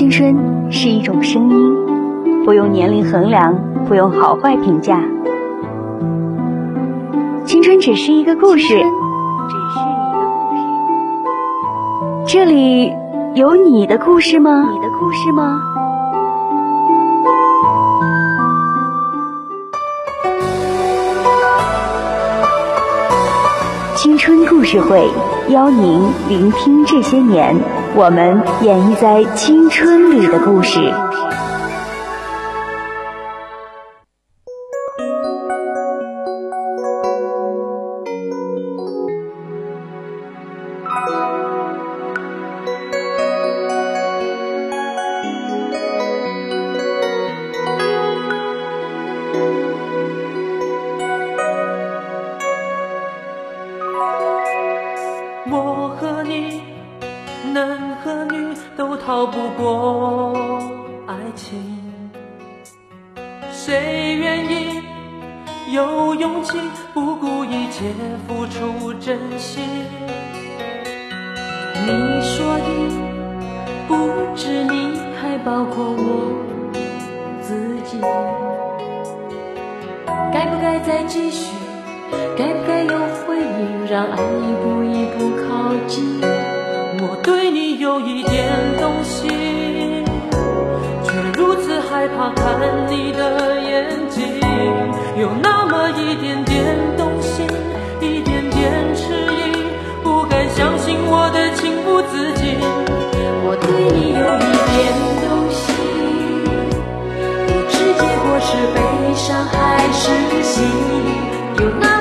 青春是一种声音，不用年龄衡量，不用好坏评价。青春只是一个故事，只是一个故事。这里有你的故事吗？你的故事吗？青春故事会邀您聆听这些年我们演绎在青春里的故事。有那么一点点动心，一点点迟疑，不敢相信我的情不自禁。我对你有一点动心，不知结果是悲伤还是喜，有那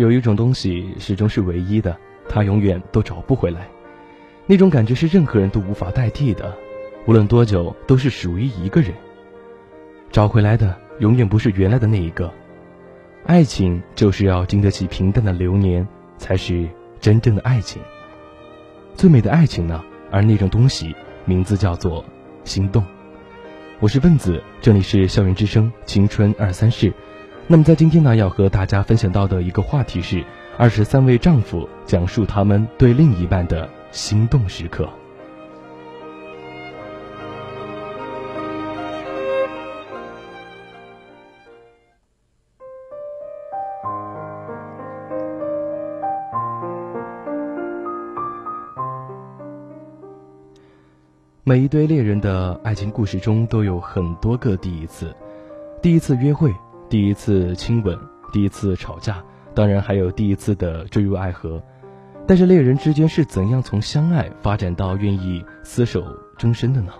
有一种东西始终是唯一的，它永远都找不回来。那种感觉是任何人都无法代替的，无论多久都是属于一个人。找回来的永远不是原来的那一个。爱情就是要经得起平淡的流年，才是真正的爱情。最美的爱情呢？而那种东西名字叫做心动。我是问子，这里是校园之声青春二三事。那么在今天呢，要和大家分享到的一个话题是：二十三位丈夫讲述他们对另一半的心动时刻。每一对恋人的爱情故事中都有很多个第一次，第一次约会。第一次亲吻，第一次吵架，当然还有第一次的坠入爱河。但是恋人之间是怎样从相爱发展到愿意厮守终身的呢？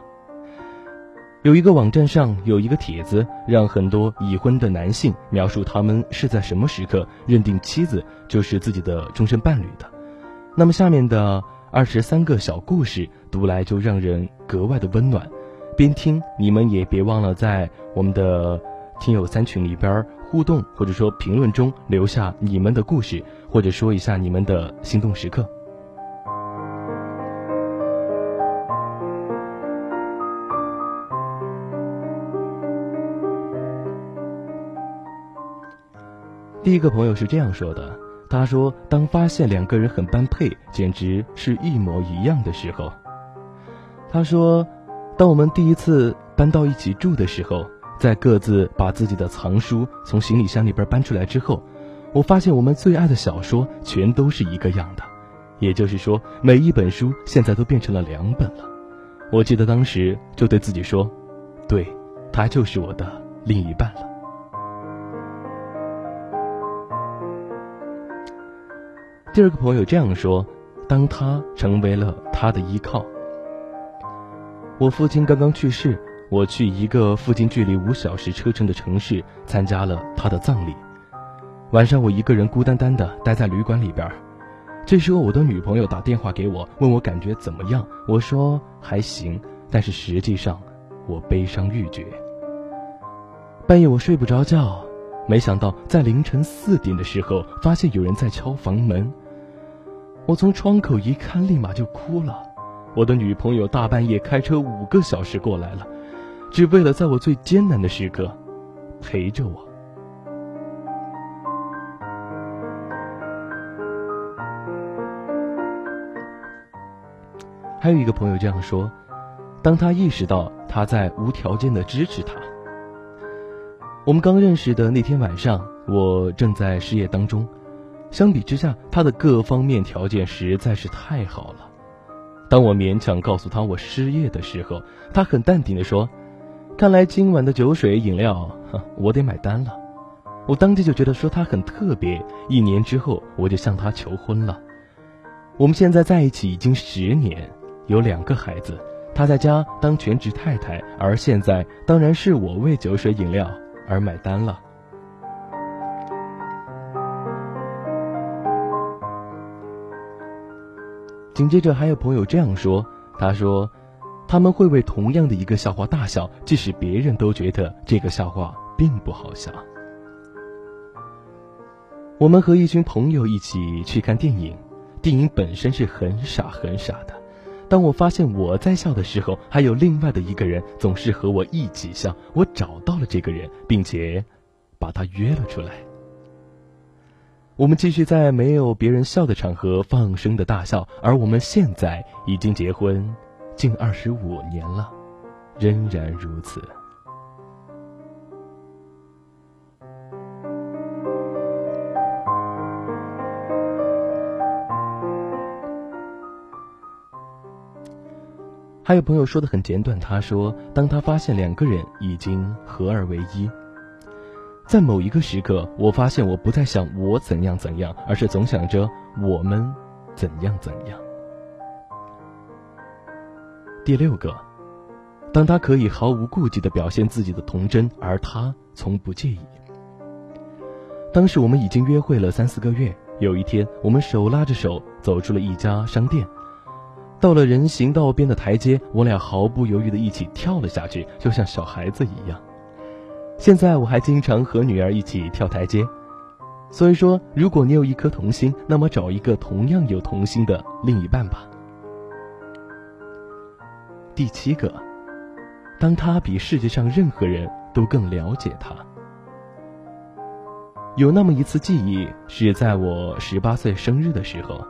有一个网站上有一个帖子，让很多已婚的男性描述他们是在什么时刻认定妻子就是自己的终身伴侣的。那么下面的二十三个小故事读来就让人格外的温暖。边听你们也别忘了在我们的。听友三群里边互动，或者说评论中留下你们的故事，或者说一下你们的心动时刻。第一个朋友是这样说的：“他说，当发现两个人很般配，简直是一模一样的时候。他说，当我们第一次搬到一起住的时候。”在各自把自己的藏书从行李箱里边搬出来之后，我发现我们最爱的小说全都是一个样的，也就是说，每一本书现在都变成了两本了。我记得当时就对自己说：“对，他就是我的另一半了。第二个朋友这样说：“当他成为了他的依靠。”我父亲刚刚去世，我去一个附近距离五小时车程的城市参加了他的葬礼。晚上，我一个人孤单单的待在旅馆里边。这时候，我的女朋友打电话给我，问我感觉怎么样。我说还行，但是实际上我悲伤欲绝。半夜我睡不着觉，没想到在凌晨四点的时候，发现有人在敲房门。我从窗口一看，立马就哭了。我的女朋友大半夜开车五个小时过来了，只为了在我最艰难的时刻陪着我。还有一个朋友这样说：，当他意识到他在无条件的支持他。我们刚认识的那天晚上，我正在失业当中。相比之下，他的各方面条件实在是太好了。当我勉强告诉他我失业的时候，他很淡定地说：“看来今晚的酒水饮料，我得买单了。”我当即就觉得说他很特别。一年之后，我就向他求婚了。我们现在在一起已经十年，有两个孩子。他在家当全职太太，而现在当然是我为酒水饮料而买单了。紧接着还有朋友这样说：“他说，他们会为同样的一个笑话大笑，即使别人都觉得这个笑话并不好笑。”我们和一群朋友一起去看电影，电影本身是很傻很傻的。当我发现我在笑的时候，还有另外的一个人总是和我一起笑，我找到了这个人，并且把他约了出来。我们继续在没有别人笑的场合放声的大笑，而我们现在已经结婚近二十五年了，仍然如此。还有朋友说的很简短，他说：“当他发现两个人已经合二为一。”在某一个时刻，我发现我不再想我怎样怎样，而是总想着我们怎样怎样。第六个，当他可以毫无顾忌的表现自己的童真，而他从不介意。当时我们已经约会了三四个月，有一天我们手拉着手走出了一家商店，到了人行道边的台阶，我俩毫不犹豫的一起跳了下去，就像小孩子一样。现在我还经常和女儿一起跳台阶，所以说，如果你有一颗童心，那么找一个同样有童心的另一半吧。第七个，当他比世界上任何人都更了解他。有那么一次记忆，是在我十八岁生日的时候，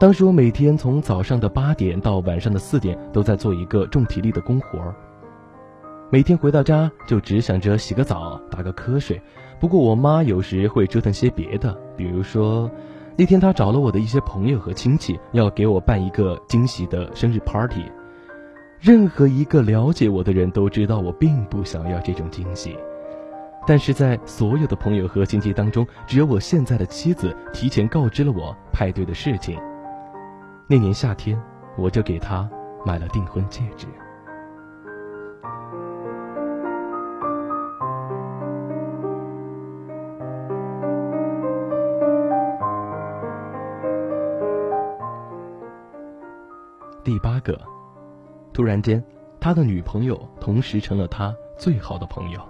当时我每天从早上的八点到晚上的四点，都在做一个重体力的工活儿。每天回到家就只想着洗个澡、打个瞌睡。不过我妈有时会折腾些别的，比如说，那天她找了我的一些朋友和亲戚，要给我办一个惊喜的生日 party。任何一个了解我的人都知道我并不想要这种惊喜，但是在所有的朋友和亲戚当中，只有我现在的妻子提前告知了我派对的事情。那年夏天，我就给她买了订婚戒指。第八个，突然间，他的女朋友同时成了他最好的朋友。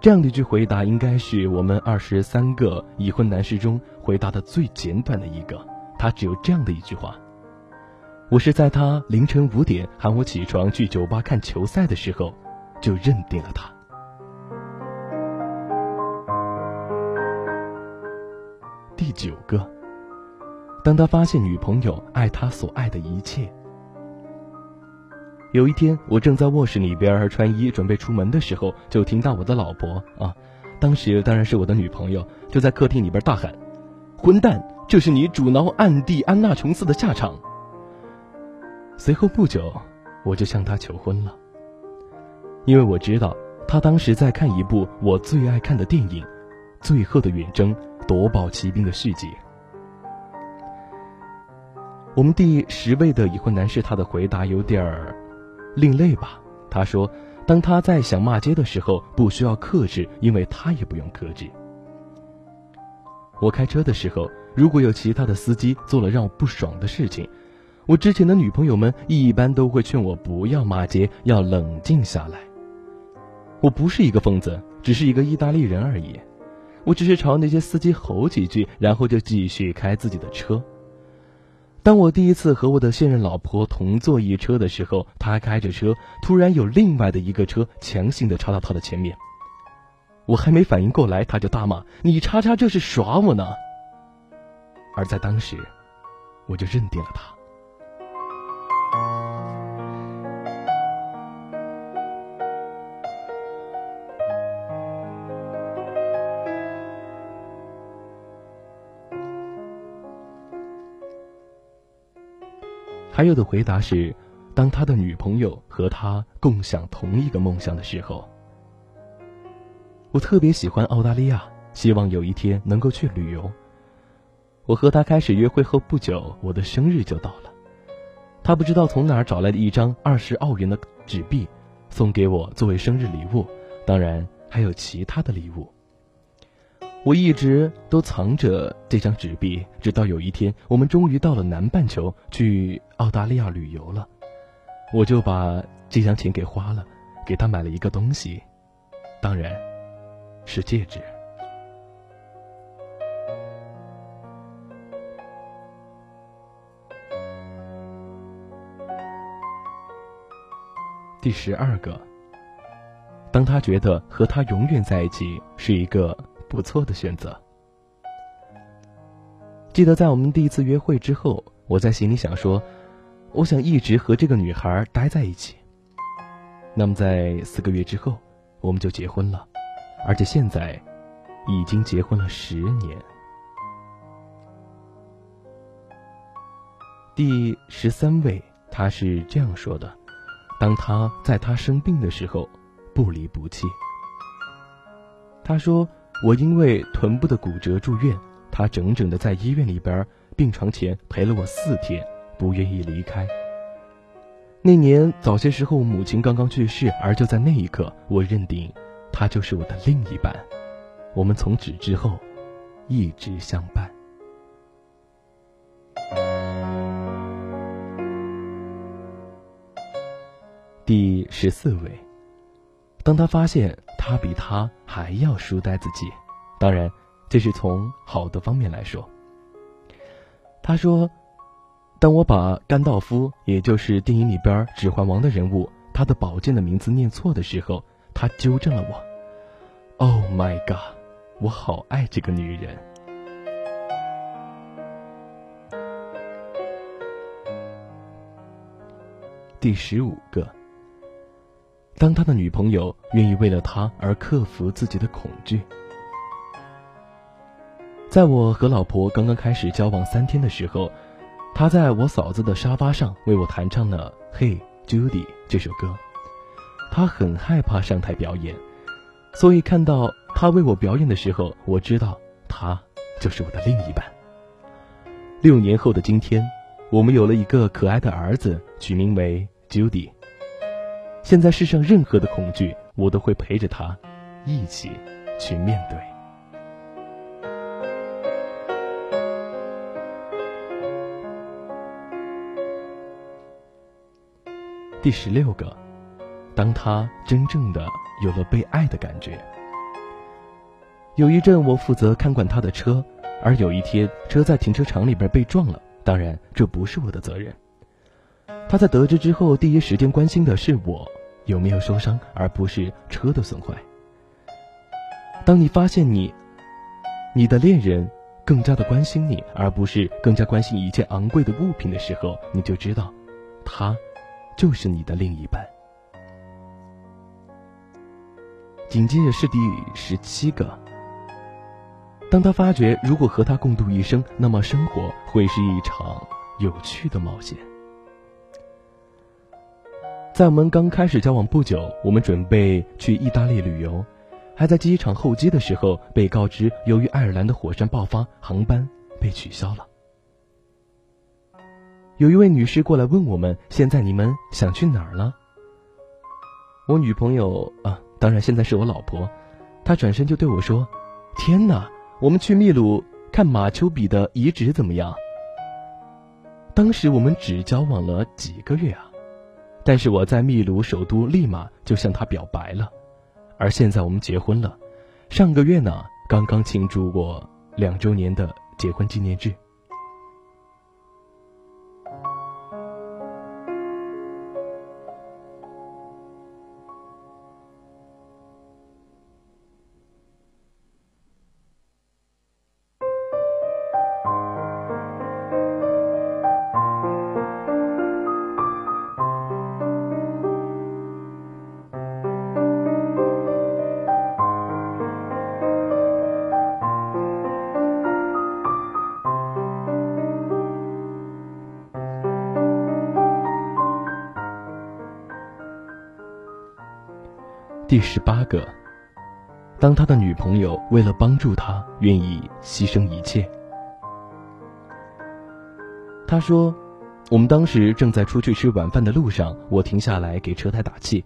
这样的一句回答，应该是我们二十三个已婚男士中回答的最简短的一个。他只有这样的一句话：“我是在他凌晨五点喊我起床去酒吧看球赛的时候，就认定了他。”第九个。当他发现女朋友爱他所爱的一切。有一天，我正在卧室里边穿衣准备出门的时候，就听到我的老婆啊，当时当然是我的女朋友，就在客厅里边大喊：“混蛋，这是你阻挠暗地安娜琼斯的下场。”随后不久，我就向她求婚了。因为我知道他当时在看一部我最爱看的电影《最后的远征：夺宝奇兵》的续集。我们第十位的已婚男士，他的回答有点儿另类吧？他说，当他在想骂街的时候，不需要克制，因为他也不用克制。我开车的时候，如果有其他的司机做了让我不爽的事情，我之前的女朋友们一般都会劝我不要骂街，要冷静下来。我不是一个疯子，只是一个意大利人而已。我只是朝那些司机吼几句，然后就继续开自己的车。当我第一次和我的现任老婆同坐一车的时候，她开着车，突然有另外的一个车强行的插到她的前面。我还没反应过来，她就大骂：“你叉叉这是耍我呢！”而在当时，我就认定了他。还有的回答是，当他的女朋友和他共享同一个梦想的时候。我特别喜欢澳大利亚，希望有一天能够去旅游。我和他开始约会后不久，我的生日就到了。他不知道从哪儿找来的一张二十澳元的纸币，送给我作为生日礼物，当然还有其他的礼物。我一直都藏着这张纸币，直到有一天，我们终于到了南半球去澳大利亚旅游了，我就把这张钱给花了，给他买了一个东西，当然，是戒指。第十二个，当他觉得和他永远在一起是一个。不错的选择。记得在我们第一次约会之后，我在心里想说，我想一直和这个女孩待在一起。那么在四个月之后，我们就结婚了，而且现在已经结婚了十年。第十三位，他是这样说的：当他在他生病的时候，不离不弃。他说。我因为臀部的骨折住院，他整整的在医院里边病床前陪了我四天，不愿意离开。那年早些时候，母亲刚刚去世，而就在那一刻，我认定他就是我的另一半。我们从此之后一直相伴。第十四位，当他发现。他比他还要书呆子气，当然，这是从好的方面来说。他说：“当我把甘道夫，也就是电影里边《指环王》的人物，他的宝剑的名字念错的时候，他纠正了我。”Oh my god！我好爱这个女人。第十五个。当他的女朋友愿意为了他而克服自己的恐惧，在我和老婆刚刚开始交往三天的时候，他在我嫂子的沙发上为我弹唱了《Hey Judy》这首歌。他很害怕上台表演，所以看到他为我表演的时候，我知道他就是我的另一半。六年后的今天，我们有了一个可爱的儿子，取名为 Judy。现在世上任何的恐惧，我都会陪着他，一起去面对。第十六个，当他真正的有了被爱的感觉。有一阵，我负责看管他的车，而有一天，车在停车场里边被撞了。当然，这不是我的责任。他在得知之后，第一时间关心的是我有没有受伤，而不是车的损坏。当你发现你，你的恋人更加的关心你，而不是更加关心一件昂贵的物品的时候，你就知道，他就是你的另一半。紧接着是第十七个。当他发觉如果和他共度一生，那么生活会是一场有趣的冒险。在我们刚开始交往不久，我们准备去意大利旅游，还在机场候机的时候被告知，由于爱尔兰的火山爆发，航班被取消了。有一位女士过来问我们：“现在你们想去哪儿了？”我女朋友啊，当然现在是我老婆，她转身就对我说：“天哪，我们去秘鲁看马丘比的遗址怎么样？”当时我们只交往了几个月啊，但是我在秘鲁首都利马就向他表白了，而现在我们结婚了，上个月呢刚刚庆祝过两周年的结婚纪念日。十八个，当他的女朋友为了帮助他，愿意牺牲一切。他说：“我们当时正在出去吃晚饭的路上，我停下来给车胎打气，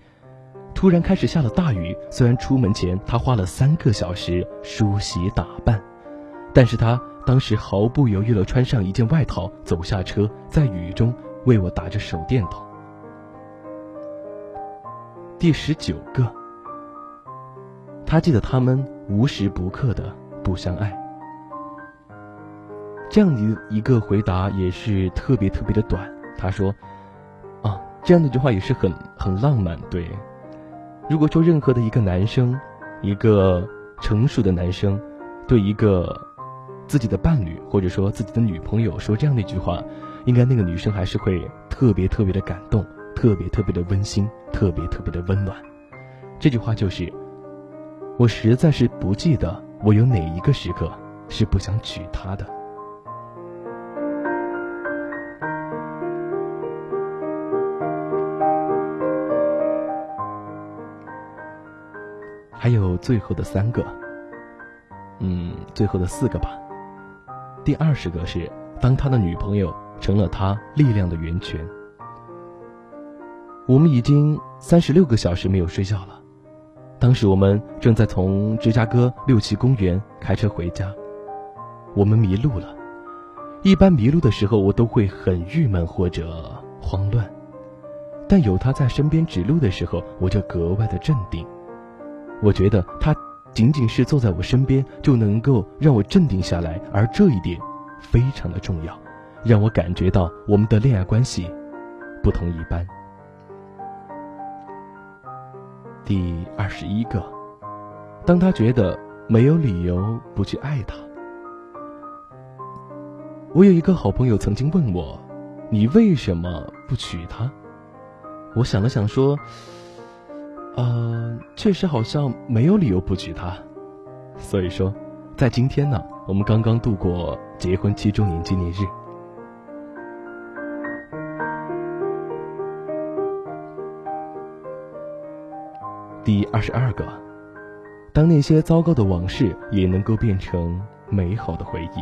突然开始下了大雨。虽然出门前他花了三个小时梳洗打扮，但是他当时毫不犹豫地穿上一件外套，走下车，在雨中为我打着手电筒。”第十九个。他记得他们无时不刻的不相爱，这样的一个回答也是特别特别的短。他说：“啊，这样的一句话也是很很浪漫。”对，如果说任何的一个男生，一个成熟的男生，对一个自己的伴侣或者说自己的女朋友说这样的一句话，应该那个女生还是会特别特别的感动，特别特别的温馨，特别特别的温暖。这句话就是。我实在是不记得我有哪一个时刻是不想娶她的。还有最后的三个，嗯，最后的四个吧。第二十个是当他的女朋友成了他力量的源泉。我们已经三十六个小时没有睡觉了。当时我们正在从芝加哥六旗公园开车回家，我们迷路了。一般迷路的时候，我都会很郁闷或者慌乱，但有他在身边指路的时候，我就格外的镇定。我觉得他仅仅是坐在我身边，就能够让我镇定下来，而这一点非常的重要，让我感觉到我们的恋爱关系不同一般。第二十一个，当他觉得没有理由不去爱他。我有一个好朋友曾经问我：“你为什么不娶她？”我想了想说：“呃，确实好像没有理由不娶她。”所以说，在今天呢，我们刚刚度过结婚七周年纪念日。第二十二个，当那些糟糕的往事也能够变成美好的回忆。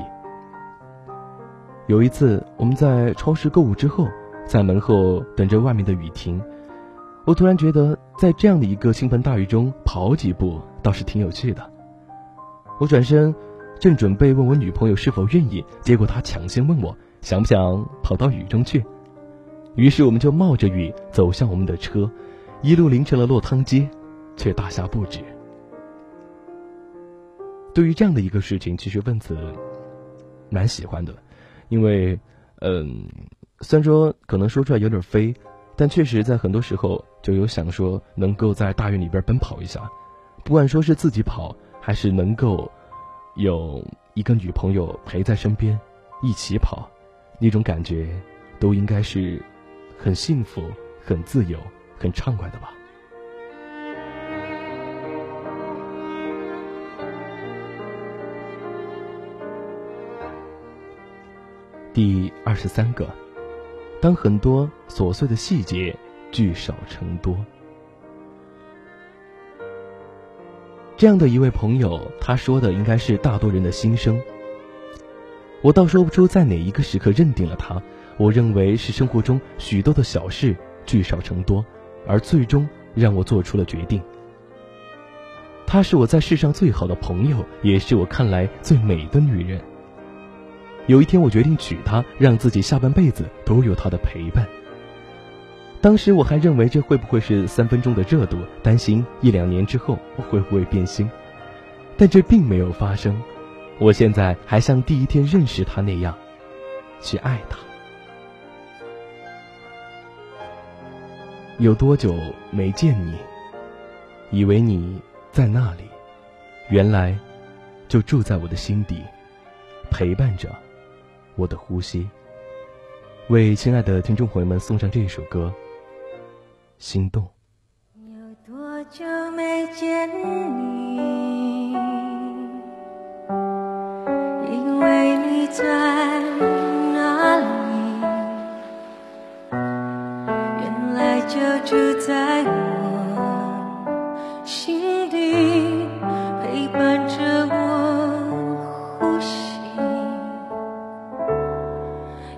有一次，我们在超市购物之后，在门后等着外面的雨停，我突然觉得，在这样的一个倾盆大雨中跑几步倒是挺有趣的。我转身，正准备问我女朋友是否愿意，结果她抢先问我想不想跑到雨中去。于是，我们就冒着雨走向我们的车，一路淋成了落汤鸡。却大下不止。对于这样的一个事情，其实问子蛮喜欢的，因为，嗯，虽然说可能说出来有点飞，但确实在很多时候就有想说能够在大院里边奔跑一下，不管说是自己跑，还是能够有一个女朋友陪在身边一起跑，那种感觉都应该是很幸福、很自由、很畅快的吧。第二十三个，当很多琐碎的细节聚少成多。这样的一位朋友，他说的应该是大多人的心声。我倒说不出在哪一个时刻认定了他，我认为是生活中许多的小事聚少成多，而最终让我做出了决定。她是我在世上最好的朋友，也是我看来最美的女人。有一天，我决定娶她，让自己下半辈子都有她的陪伴。当时我还认为这会不会是三分钟的热度，担心一两年之后会不会变心，但这并没有发生。我现在还像第一天认识他那样，去爱他。有多久没见你？以为你在那里，原来就住在我的心底，陪伴着我的呼吸。为亲爱的听众朋友们送上这一首歌。心动。有多久没见你？因为你在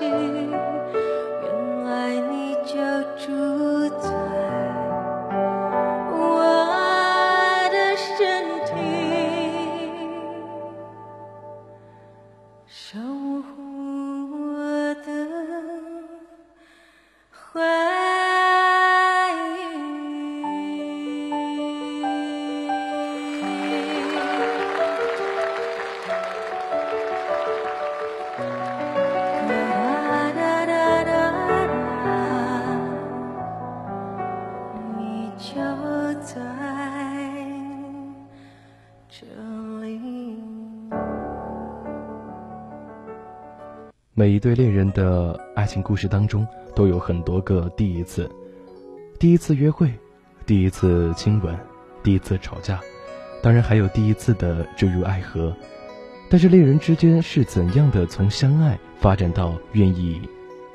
心每一对恋人的爱情故事当中，都有很多个第一次：第一次约会，第一次亲吻，第一次吵架，当然还有第一次的坠入爱河。但是恋人之间是怎样的从相爱发展到愿意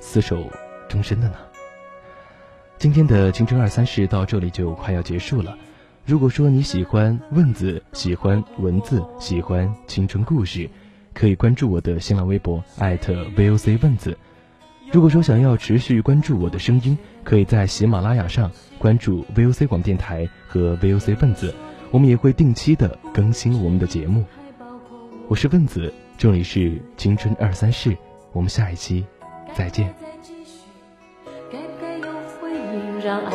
厮守终身的呢？今天的青春二三事到这里就快要结束了。如果说你喜欢问子，喜欢文字，喜欢青春故事，可以关注我的新浪微博艾特 @VOC 问子。如果说想要持续关注我的声音，可以在喜马拉雅上关注 VOC 广电台和 VOC 问子，我们也会定期的更新我们的节目。我是问子，这里是青春二三事，我们下一期再见。该不该有回应，让爱